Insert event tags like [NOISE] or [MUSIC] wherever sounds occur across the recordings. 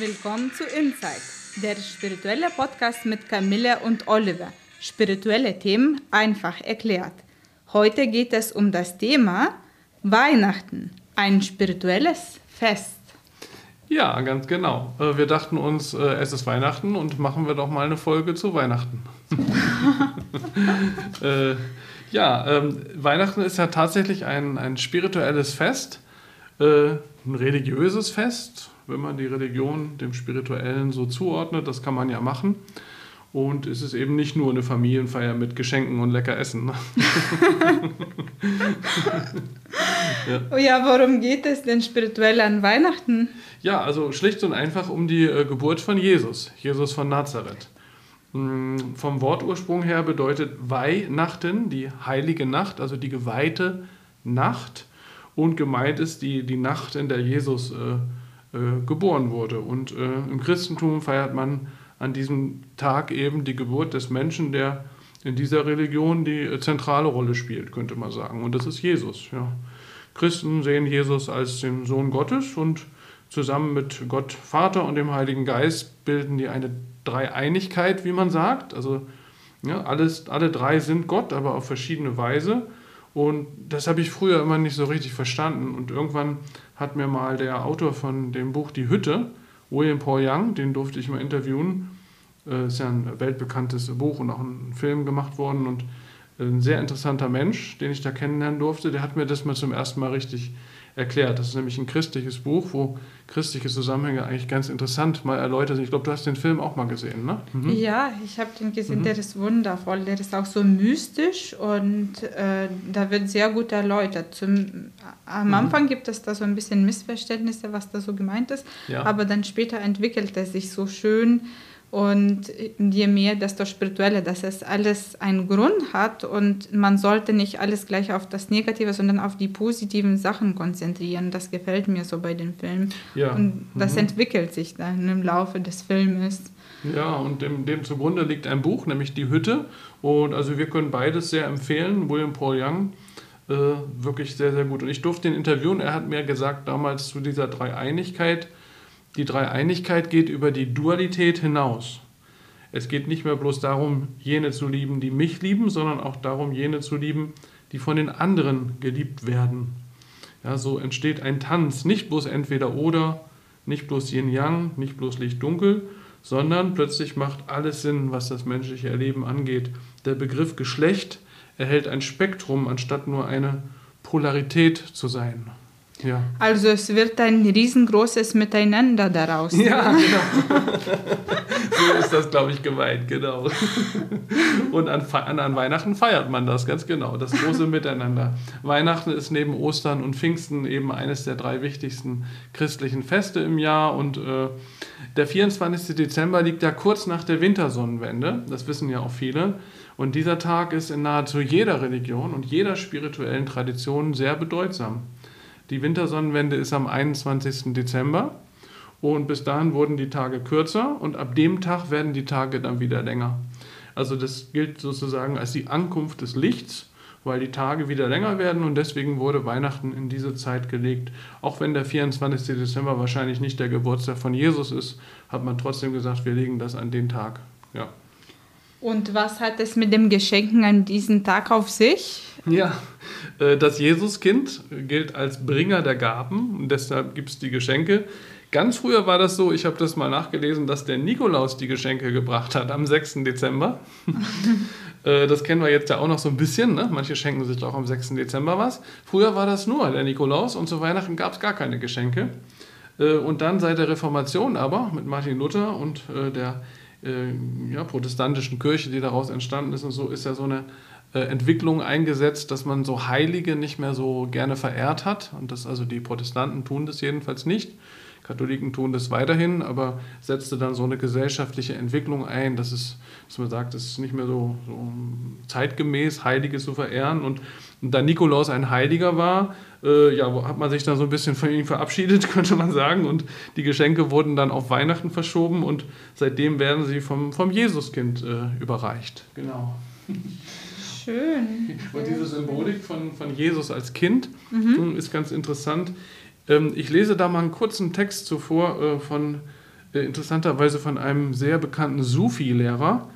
Willkommen zu Insight, der spirituelle Podcast mit Camille und Oliver. Spirituelle Themen einfach erklärt. Heute geht es um das Thema Weihnachten, ein spirituelles Fest. Ja, ganz genau. Äh, Wir dachten uns, äh, es ist Weihnachten und machen wir doch mal eine Folge zu Weihnachten. [LAUGHS] [LAUGHS] äh, ja, ähm, Weihnachten ist ja tatsächlich ein, ein spirituelles Fest, äh, ein religiöses Fest, wenn man die Religion dem Spirituellen so zuordnet. Das kann man ja machen. Und es ist eben nicht nur eine Familienfeier mit Geschenken und lecker Essen. ne? [LAUGHS] Oh ja, worum geht es denn spirituell an Weihnachten? Ja, also schlicht und einfach um die äh, Geburt von Jesus, Jesus von Nazareth. Mm, Vom Wortursprung her bedeutet Weihnachten die heilige Nacht, also die geweihte Nacht. Und gemeint ist die, die Nacht, in der Jesus äh, äh, geboren wurde. Und äh, im Christentum feiert man an diesem Tag eben die Geburt des Menschen, der in dieser Religion die äh, zentrale Rolle spielt, könnte man sagen. Und das ist Jesus. Ja. Christen sehen Jesus als den Sohn Gottes und zusammen mit Gott Vater und dem Heiligen Geist bilden die eine Dreieinigkeit, wie man sagt. Also ja, alles, alle drei sind Gott, aber auf verschiedene Weise. Und das habe ich früher immer nicht so richtig verstanden. Und irgendwann hat mir mal der Autor von dem Buch Die Hütte, William Paul Young, den durfte ich mal interviewen, äh, ist ja ein weltbekanntes Buch und auch ein Film gemacht worden und ein sehr interessanter Mensch, den ich da kennenlernen durfte, der hat mir das mal zum ersten Mal richtig erklärt. Das ist nämlich ein christliches Buch, wo christliche Zusammenhänge eigentlich ganz interessant mal erläutert sind. Ich glaube, du hast den Film auch mal gesehen, ne? Mhm. Ja, ich habe den gesehen, der ist wundervoll. Der ist auch so mystisch und äh, da wird sehr gut erläutert. Zum, am Anfang gibt es da so ein bisschen Missverständnisse, was da so gemeint ist, Ja. aber dann später entwickelt es sich so schön und je mehr, desto spiritueller, dass es alles einen Grund hat und man sollte nicht alles gleich auf das Negative, sondern auf die positiven Sachen konzentrieren. Das gefällt mir so bei den Filmen. Ja. Und das Mhm. entwickelt sich dann im Laufe des Filmes. Ja, und dem, dem zugrunde liegt ein Buch, nämlich Die Hütte. Und also wir können beides sehr empfehlen. William Paul Young, äh, wirklich sehr, sehr gut. Und ich durfte ihn interviewen. Er hat mir gesagt damals zu dieser Dreieinigkeit, die Dreieinigkeit geht über die Dualität hinaus. Es geht nicht mehr bloß darum, jene zu lieben, die mich lieben, sondern auch darum, jene zu lieben, die von den anderen geliebt werden. Ja, so entsteht ein Tanz, nicht bloß entweder oder, nicht bloß Yin-Yang, nicht bloß Licht-Dunkel, sondern plötzlich macht alles Sinn, was das menschliche Erleben angeht. Der Begriff Geschlecht erhält ein Spektrum, anstatt nur eine Polarität zu sein. Ja. Also es wird ein riesengroßes Miteinander daraus. Ja, [LAUGHS] genau. [LAUGHS] so ist das, glaube ich, gemeint, genau. [LAUGHS] Und an, an Weihnachten feiert man das, ganz genau, das große Miteinander. Weihnachten ist neben Ostern und Pfingsten eben eines der drei wichtigsten christlichen Feste im Jahr. Und äh, der 24. Dezember liegt ja kurz nach der Wintersonnenwende, das wissen ja auch viele. Und dieser Tag ist in nahezu jeder Religion und jeder spirituellen Tradition sehr bedeutsam. Die Wintersonnenwende ist am 21. Dezember. Und bis dahin wurden die Tage kürzer und ab dem Tag werden die Tage dann wieder länger. Also das gilt sozusagen als die Ankunft des Lichts, weil die Tage wieder länger werden und deswegen wurde Weihnachten in diese Zeit gelegt. Auch wenn der 24. Dezember wahrscheinlich nicht der Geburtstag von Jesus ist, hat man trotzdem gesagt, wir legen das an den Tag. Ja. Und was hat es mit dem Geschenken an diesem Tag auf sich? Ja, äh, das Jesuskind gilt als Bringer der Gaben und deshalb gibt es die Geschenke. Ganz früher war das so, ich habe das mal nachgelesen, dass der Nikolaus die Geschenke gebracht hat am 6. Dezember. [LAUGHS] Äh, das kennen wir jetzt ja auch noch so ein bisschen. Ne? Manche schenken sich auch am 6. Dezember was. Früher war das nur der Nikolaus und zu Weihnachten gab es gar keine Geschenke. Äh, Und dann seit der Reformation aber mit Martin Luther und der ja, protestantischen Kirche, die daraus entstanden ist und so, ist ja so eine Entwicklung eingesetzt, dass man so Heilige nicht mehr so gerne verehrt hat. Und das also die Protestanten tun das jedenfalls nicht. Katholiken tun das weiterhin, aber setzte dann so eine gesellschaftliche Entwicklung ein, dass, es, dass man sagt, es ist nicht mehr so, so zeitgemäß, Heilige zu verehren. Und, und da Nikolaus ein Heiliger war, äh, ja, hat man sich dann so ein bisschen von ihm verabschiedet, [LAUGHS] könnte man sagen. Und die Geschenke wurden dann auf Weihnachten verschoben und seitdem werden sie vom, vom Jesuskind äh, überreicht. Genau. Schön. Und diese Symbolik von, von Jesus als Kind hm, ist ganz interessant. Ähm, ich lese da mal einen kurzen Text zuvor äh, von äh, interessanterweise von einem sehr bekannten Sufi-Lehrer,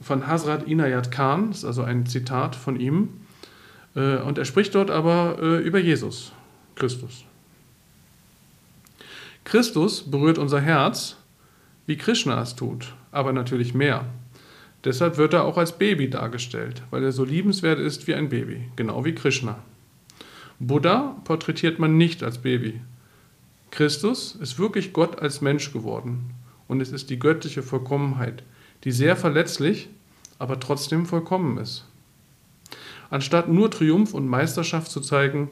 von Hazrat Inayat Khan, das ist also ein Zitat von ihm. Äh, und er spricht dort aber über Jesus, Christus. Christus berührt unser Herz, wie Krishna es tut, aber natürlich mehr. Deshalb wird er auch als Baby dargestellt, weil er so liebenswert ist wie ein Baby, genau wie Krishna. Buddha porträtiert man nicht als Baby. Christus ist wirklich Gott als Mensch geworden und es ist die göttliche Vollkommenheit, die sehr verletzlich, aber trotzdem vollkommen ist. Anstatt nur Triumph und Meisterschaft zu zeigen,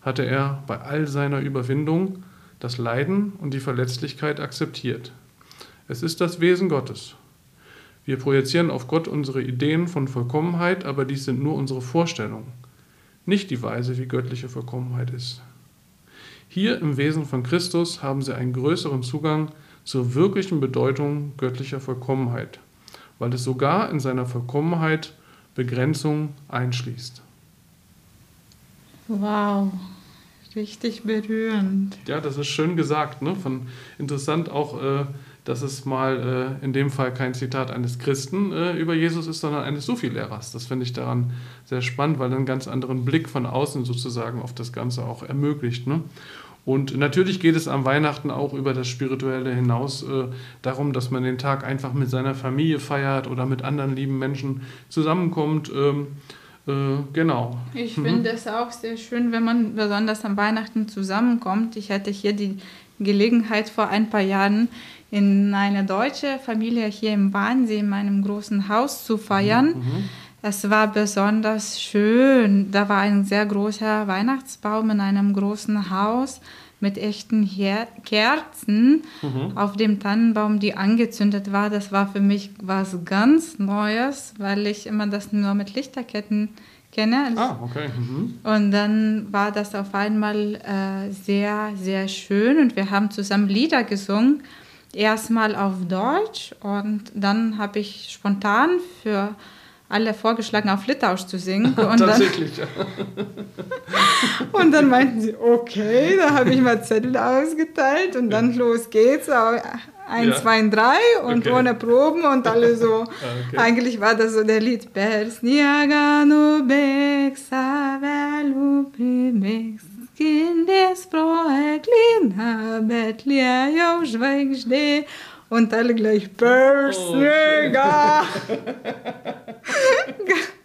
hatte er bei all seiner Überwindung das Leiden und die Verletzlichkeit akzeptiert. Es ist das Wesen Gottes. Wir projizieren auf Gott unsere Ideen von Vollkommenheit, aber dies sind nur unsere Vorstellungen, nicht die Weise, wie göttliche Vollkommenheit ist. Hier im Wesen von Christus haben sie einen größeren Zugang zur wirklichen Bedeutung göttlicher Vollkommenheit, weil es sogar in seiner Vollkommenheit Begrenzung einschließt. Wow, richtig berührend. Ja, das ist schön gesagt. Ne? Von, interessant auch, äh, dass es mal äh, in dem Fall kein Zitat eines Christen äh, über Jesus ist, sondern eines Sufi-Lehrers. Das finde ich daran sehr spannend, weil er einen ganz anderen Blick von außen sozusagen auf das Ganze auch ermöglicht. Ne? Und natürlich geht es am Weihnachten auch über das Spirituelle hinaus äh, darum, dass man den Tag einfach mit seiner Familie feiert oder mit anderen lieben Menschen zusammenkommt. Ähm, äh, genau. Ich mhm. finde es auch sehr schön, wenn man besonders am Weihnachten zusammenkommt. Ich hatte hier die Gelegenheit vor ein paar Jahren in eine deutsche Familie hier im Wannsee in meinem großen Haus zu feiern. Mhm. mhm. Es war besonders schön. Da war ein sehr großer Weihnachtsbaum in einem großen Haus mit echten Her Kerzen mhm. auf dem Tannenbaum, die angezündet war. Das war für mich was ganz Neues, weil ich immer das nur mit Lichterketten kenne. Ah, okay. Mhm. Und dann war das auf einmal äh, sehr, sehr schön und wir haben zusammen Lieder gesungen. Erstmal auf Deutsch und dann habe ich spontan für alle vorgeschlagen, auf Litauisch zu singen. [LAUGHS] Und Tatsächlich, dann, [LAUGHS] und dann meinten sie, okay, da habe ich mal Zettel ausgeteilt und dann los geht's. Eins, ja. zwei, drei und okay. ohne Proben und alle so. [LAUGHS] okay. Eigentlich war das so der Lied. Persniagano Bexa Velupimex Kindes Proeklina Betlia jau žvaigždė und alle gleich Börsnöger. Oh, [LAUGHS] [LAUGHS] [LAUGHS]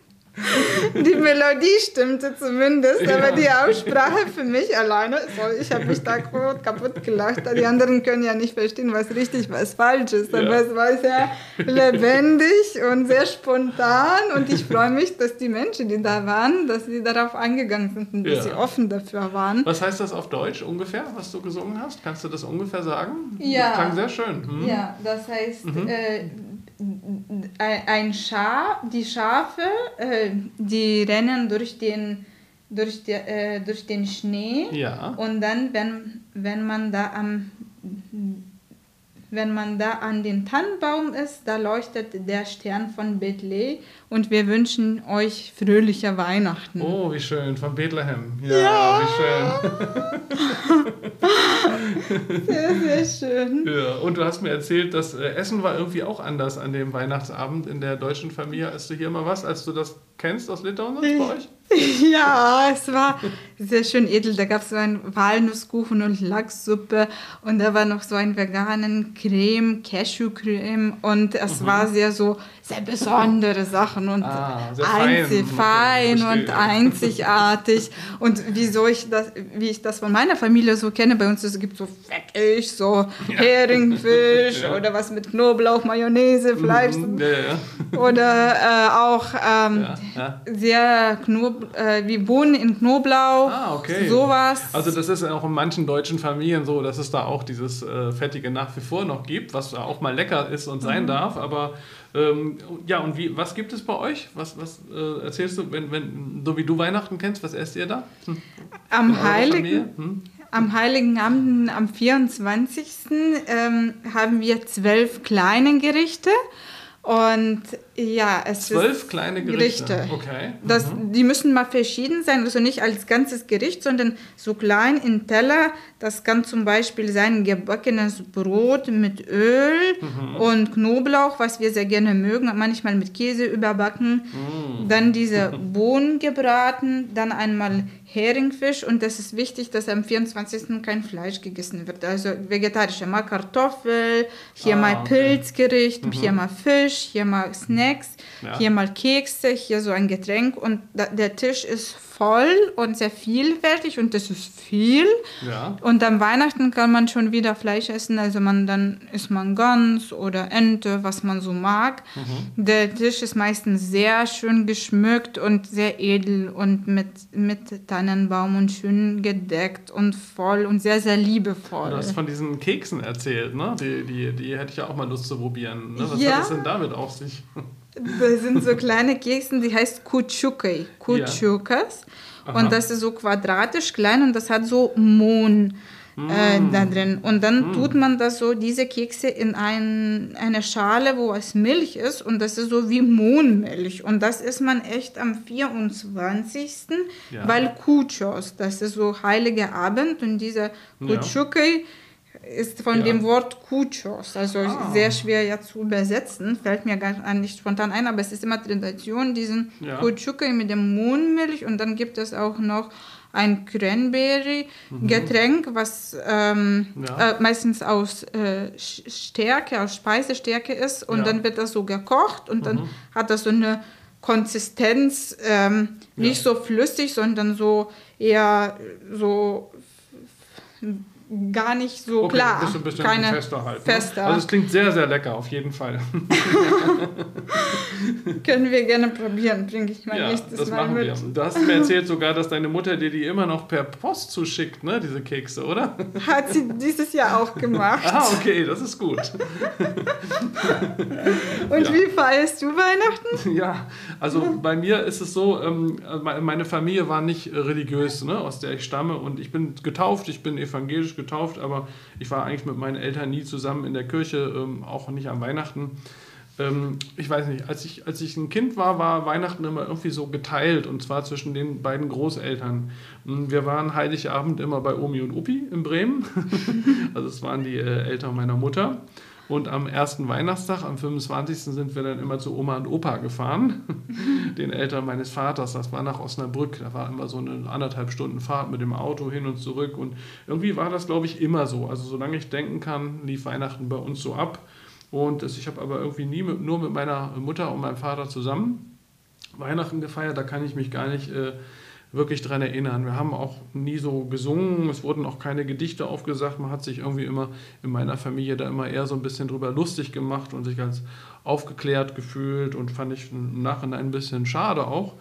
Die Melodie stimmte zumindest, ja. aber die Aussprache für mich alleine, ich habe mich da kaputt gelacht. Die anderen können ja nicht verstehen, was richtig, was falsch ist. Aber ja. es war sehr lebendig und sehr spontan und ich freue mich, dass die Menschen, die da waren, dass sie darauf eingegangen sind und dass ja. sie offen dafür waren. Was heißt das auf Deutsch ungefähr, was du gesungen hast? Kannst du das ungefähr sagen? Ja. Das klang sehr schön. Hm? Ja, das heißt, mhm. äh, ein Schaf, die Schafe, äh, die rennen durch den, durch, die, äh, durch den Schnee. Ja. Und dann, wenn, wenn man da am wenn man da an den Tannenbaum ist, da leuchtet der Stern von Bethlehem und wir wünschen euch fröhliche Weihnachten. Oh, wie schön, von Bethlehem. Ja, ja. wie schön. [LAUGHS] sehr, sehr schön. Ja, und du hast mir erzählt, das äh, Essen war irgendwie auch anders an dem Weihnachtsabend in der deutschen Familie. Als du hier mal was, als du das kennst aus Litauen bei euch? [LAUGHS] Ja, es war sehr schön edel. Da gab es so einen Walnusskuchen und Lachssuppe und da war noch so ein veganen Creme, Cashewcreme und es mhm. war sehr so sehr besondere Sachen und ah, einzig, fein, fein und einzigartig. Und wieso ich das, wie ich das von meiner Familie so kenne, bei uns es gibt so Fettig, so [LAUGHS] ja. Heringfisch ja. oder was mit Knoblauch, Mayonnaise, Fleisch mhm. ja, [LAUGHS] oder äh, auch ähm, sehr Knob äh, wie Bohnen in Knoblauch, ah, okay. sowas. Also das ist auch in manchen deutschen Familien so, dass es da auch dieses äh, Fettige nach wie vor noch gibt, was auch mal lecker ist und sein mhm. darf, aber ähm, ja, und wie, was gibt es bei euch? Was, was äh, erzählst du, wenn, wenn, so wie du Weihnachten kennst, was esst ihr da? Hm. Am, Heiligen, hm? am Heiligen Abend, am 24. Ähm, haben wir zwölf kleine Gerichte und Ja, es Zwölf ist kleine Gerichte. Gerichte. Okay. Das, Die müssen mal verschieden sein, also nicht als ganzes Gericht, sondern so klein in Teller. Das kann zum Beispiel sein gebackenes Brot mit Öl und Knoblauch, was wir sehr gerne mögen, manchmal mit Käse überbacken. Dann diese Bohnen gebraten, dann einmal Heringfisch und das ist wichtig, dass am 24. kein Fleisch gegessen wird. Also vegetarische, mal Kartoffel, hier Ah, mal okay. Pilzgericht, hier mal Fisch, hier mal Snacks, Ja. hier mal Kekse, hier so ein Getränk und da, der Tisch ist voll und sehr vielfältig und das ist viel. Ja. Und am Weihnachten kann man schon wieder Fleisch essen, also man dann isst man Gans oder Ente, was man so mag. Der Tisch ist meistens sehr schön geschmückt und sehr edel und mit, mit Tannenbaum und schön gedeckt und voll und sehr, sehr liebevoll. Du hast von diesen Keksen erzählt, ne? Die, die, die hätte ich ja auch mal Lust zu probieren. Ne? Was Ja. hat es denn damit auf sich? Das sind so kleine Keksen, die heißt Kutschukai, Kutschukas. Aha. Und das ist so quadratisch klein und das hat so Mohn äh, Mm. da drin. Und dann tut man das so, diese Kekse in ein, eine Schale, wo es Milch ist und das ist so wie Mohnmilch. Und das isst man echt am 24. Ja. Weil Kuchos, das ist so heiliger Abend und dieser Ja. Ist von Ja. dem Wort Kuchos, also Ah. sehr schwer ja zu übersetzen, fällt mir gar nicht spontan ein, aber es ist immer Tradition, diesen Ja. Kutschukai mit dem Mohnmilch und dann gibt es auch noch ein Cranberry-Getränk, was ähm, Mhm. Ja. äh, meistens aus äh, Stärke, aus Speisestärke ist und. Mhm. dann wird das so gekocht und dann hat das so eine Konsistenz, ähm, nicht so flüssig, sondern so eher so gar nicht so Okay, klar. ein bisschen, Keine fester halt. Ne? fester. Also es klingt sehr, sehr lecker, auf jeden Fall. [LAUGHS] Können wir gerne probieren, bringe ich mal ja, nächstes das Mal machen mit. wir. Du hast mir erzählt sogar, dass deine Mutter dir die immer noch per Post zuschickt, ne? Diese Kekse, oder? Hat sie dieses Jahr auch gemacht. Ah, okay, das ist gut. [LAUGHS] Und ja. wie feierst du Weihnachten? [LAUGHS] Ja, also bei mir ist es so, ähm, me- meine Familie war nicht äh, religiös, ne, aus der ich stamme und ich bin getauft, ich bin evangelisch getauft, aber ich war eigentlich mit meinen Eltern nie zusammen in der Kirche, ähm, auch nicht an Weihnachten. Ähm, ich weiß nicht, als ich, als ich ein Kind war, war Weihnachten immer irgendwie so geteilt und zwar zwischen den beiden Großeltern. Wir waren Heiligabend immer bei Omi und Upi in Bremen, [LAUGHS] also es waren die äh, Eltern meiner Mutter. Und am ersten Weihnachtstag, am 25. sind wir dann immer zu Oma und Opa gefahren, [LAUGHS] den Eltern meines Vaters. Das war nach Osnabrück. Da war immer so eine anderthalb Stunden Fahrt mit dem Auto hin und zurück. Und irgendwie war das, glaube ich, immer so. Also solange ich denken kann, lief Weihnachten bei uns so ab. Und ich habe aber irgendwie nie mit, nur mit meiner Mutter und meinem Vater zusammen Weihnachten gefeiert. Da kann ich mich gar nicht äh, wirklich dran erinnern. Wir haben auch nie so gesungen, es wurden auch keine Gedichte aufgesagt. Man hat sich irgendwie immer in meiner Familie da immer eher so ein bisschen drüber lustig gemacht und sich ganz aufgeklärt gefühlt und fand ich im Nachhinein ein bisschen schade auch.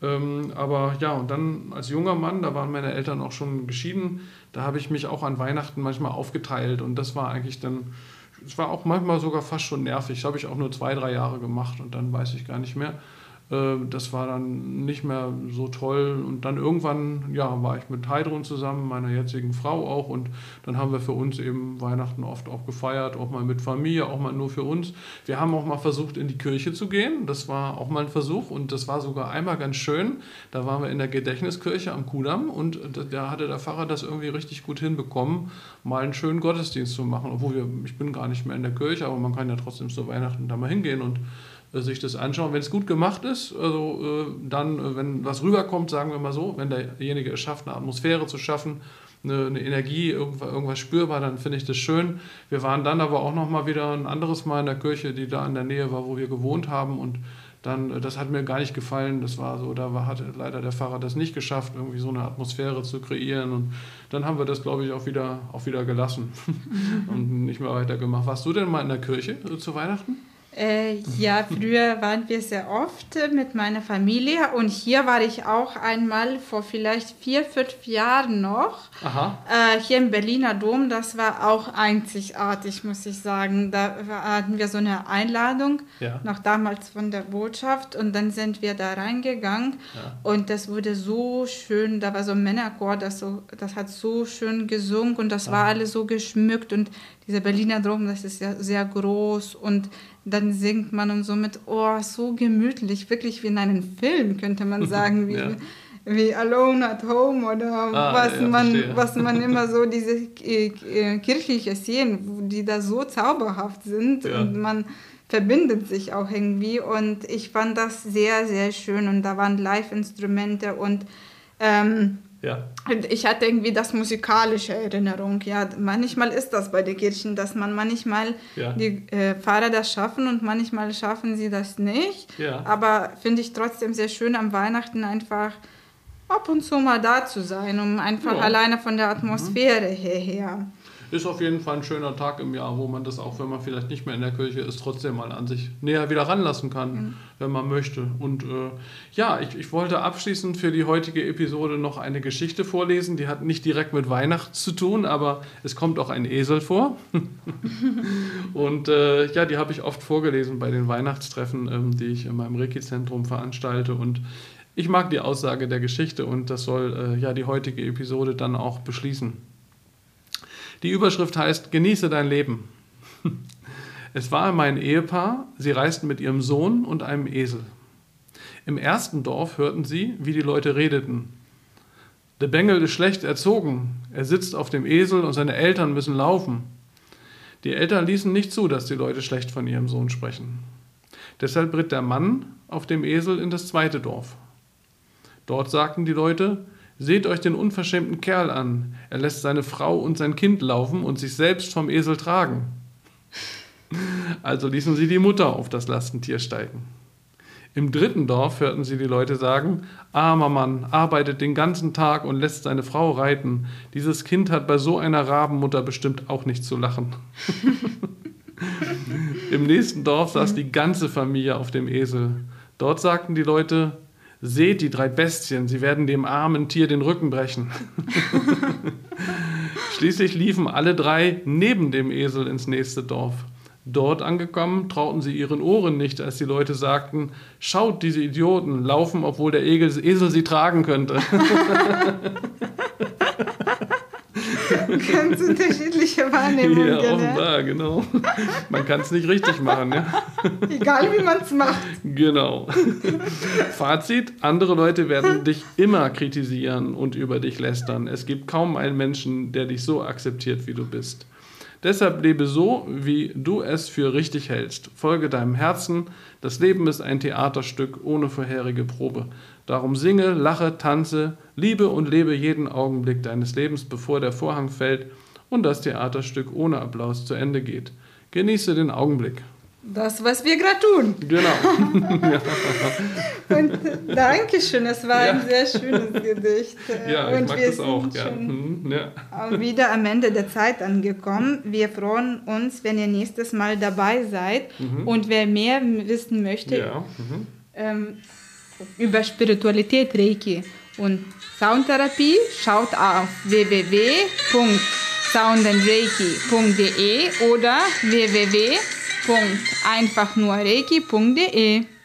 Ähm, aber ja, und dann als junger Mann, da waren meine Eltern auch schon geschieden, da habe ich mich auch an Weihnachten manchmal aufgeteilt und das war eigentlich dann, es war auch manchmal sogar fast schon nervig. Das habe ich auch nur zwei, drei Jahre gemacht und dann weiß ich gar nicht mehr. Äh, Das war dann nicht mehr so toll. Und dann irgendwann, ja, war ich mit Heidrun zusammen, meiner jetzigen Frau auch. Und dann haben wir für uns eben Weihnachten oft auch gefeiert, auch mal mit Familie, auch mal nur für uns. Wir haben auch mal versucht, in die Kirche zu gehen. Das war auch mal ein Versuch. Und das war sogar einmal ganz schön. Da waren wir in der Gedächtniskirche am Kudamm. Und da hatte der Pfarrer das irgendwie richtig gut hinbekommen, mal einen schönen Gottesdienst zu machen. Obwohl wir, ich bin gar nicht mehr in der Kirche, aber man kann ja trotzdem zu Weihnachten da mal hingehen und sich das anschauen. Wenn es gut gemacht ist, also äh, dann, äh, wenn was rüberkommt, sagen wir mal so, wenn derjenige es schafft, eine Atmosphäre zu schaffen, eine, Energie, irgendwas, spürbar, dann finde ich das schön. Wir waren dann aber auch noch mal wieder ein anderes Mal in der Kirche, die da in der Nähe war, wo wir gewohnt haben und dann, äh, das hat mir gar nicht gefallen. Das war so, da war, hat leider der Pfarrer das nicht geschafft, irgendwie so eine Atmosphäre zu kreieren. Und dann haben wir das, glaube ich, auch wieder, auch wieder gelassen [LAUGHS] und nicht mehr weitergemacht. Warst du denn mal in der Kirche äh, zu Weihnachten? Äh, ja, früher waren wir sehr oft äh, mit meiner Familie und hier war ich auch einmal vor vielleicht vier, fünf Jahren noch. Äh, hier im Berliner Dom, das war auch einzigartig, muss ich sagen. Da hatten wir so eine Einladung, Ja. noch damals von der Botschaft, und dann sind wir da reingegangen Ja. und das wurde so schön. Da war so ein Männerchor, das, so, das hat so schön gesungen und das war alles so geschmückt und dieser Berliner Dom, das ist ja sehr groß und dann singt man und so mit, oh, so gemütlich, wirklich wie in einem Film, könnte man [LAUGHS] sagen, wie, ja. wie Alone at Home oder ah, was, ja, man, was man [LAUGHS] immer so, diese äh, kirchliche Szenen, die da so zauberhaft sind ja. und man verbindet sich auch irgendwie und ich fand das sehr, sehr schön und da waren Live-Instrumente und ähm, ja. Ich hatte irgendwie das musikalische Erinnerung. Ja, manchmal ist das bei den Kirchen, dass man manchmal ja. die äh, Pfarrer das schaffen und manchmal schaffen sie das nicht. Ja. Aber finde ich trotzdem sehr schön am Weihnachten einfach ab und zu mal da zu sein, um einfach ja. alleine von der Atmosphäre mhm. her ist auf jeden Fall ein schöner Tag im Jahr, wo man das auch, wenn man vielleicht nicht mehr in der Kirche ist, trotzdem mal an sich näher wieder ranlassen kann, mhm. wenn man möchte. Und äh, ja, ich, ich wollte abschließend für die heutige Episode noch eine Geschichte vorlesen. Die hat nicht direkt mit Weihnachten zu tun, aber es kommt auch ein Esel vor. [LAUGHS] Und äh, ja, die habe ich oft vorgelesen bei den Weihnachtstreffen, ähm, die ich in meinem Reiki-Zentrum veranstalte. Und ich mag die Aussage der Geschichte und das soll äh, ja die heutige Episode dann auch beschließen. Die Überschrift heißt Genieße dein Leben. [LAUGHS] Es war mein Ehepaar, sie reisten mit ihrem Sohn und einem Esel. Im ersten Dorf hörten sie, wie die Leute redeten. Der Bengel ist schlecht erzogen, er sitzt auf dem Esel und seine Eltern müssen laufen. Die Eltern ließen nicht zu, dass die Leute schlecht von ihrem Sohn sprechen. Deshalb ritt der Mann auf dem Esel in das zweite Dorf. Dort sagten die Leute, Seht euch den unverschämten Kerl an. Er lässt seine Frau und sein Kind laufen und sich selbst vom Esel tragen. Also ließen sie die Mutter auf das Lastentier steigen. Im dritten Dorf hörten sie die Leute sagen, armer Mann, arbeitet den ganzen Tag und lässt seine Frau reiten. Dieses Kind hat bei so einer Rabenmutter bestimmt auch nicht zu lachen. [LAUGHS] Im nächsten Dorf saß die ganze Familie auf dem Esel. Dort sagten die Leute, Seht die drei Bestien, sie werden dem armen Tier den Rücken brechen. [LAUGHS] Schließlich liefen alle drei neben dem Esel ins nächste Dorf. Dort angekommen, trauten sie ihren Ohren nicht, als die Leute sagten, schaut, diese Idioten laufen, obwohl der Esel sie tragen könnte. [LAUGHS] [LAUGHS] Ganz unterschiedliche Wahrnehmungen. Ja, offenbar, genau. Man kann es nicht richtig machen. Ja? [LAUGHS] Egal wie man es macht. Genau. Fazit: Andere Leute werden [LAUGHS] dich immer kritisieren und über dich lästern. Es gibt kaum einen Menschen, der dich so akzeptiert, wie du bist. Deshalb lebe so, wie du es für richtig hältst. Folge deinem Herzen. Das Leben ist ein Theaterstück ohne vorherige Probe. Darum singe, lache, tanze, liebe und lebe jeden Augenblick deines Lebens, bevor der Vorhang fällt und das Theaterstück ohne Applaus zu Ende geht. Genieße den Augenblick. Das, was wir gerade tun. Genau. [LAUGHS] [LAUGHS] Und danke schön, es war ja. ein sehr schönes Gedicht. Ja, ich Und mag das auch. Ja. Mhm. ja. Wieder am Ende der Zeit angekommen. Wir freuen uns, wenn ihr nächstes Mal dabei seid. Mhm. Und wer mehr wissen möchte ja. mhm. ähm, über Spiritualität, Reiki und Soundtherapie, schaut auf www.soundandreiki.de oder www.einfachnurreiki.de.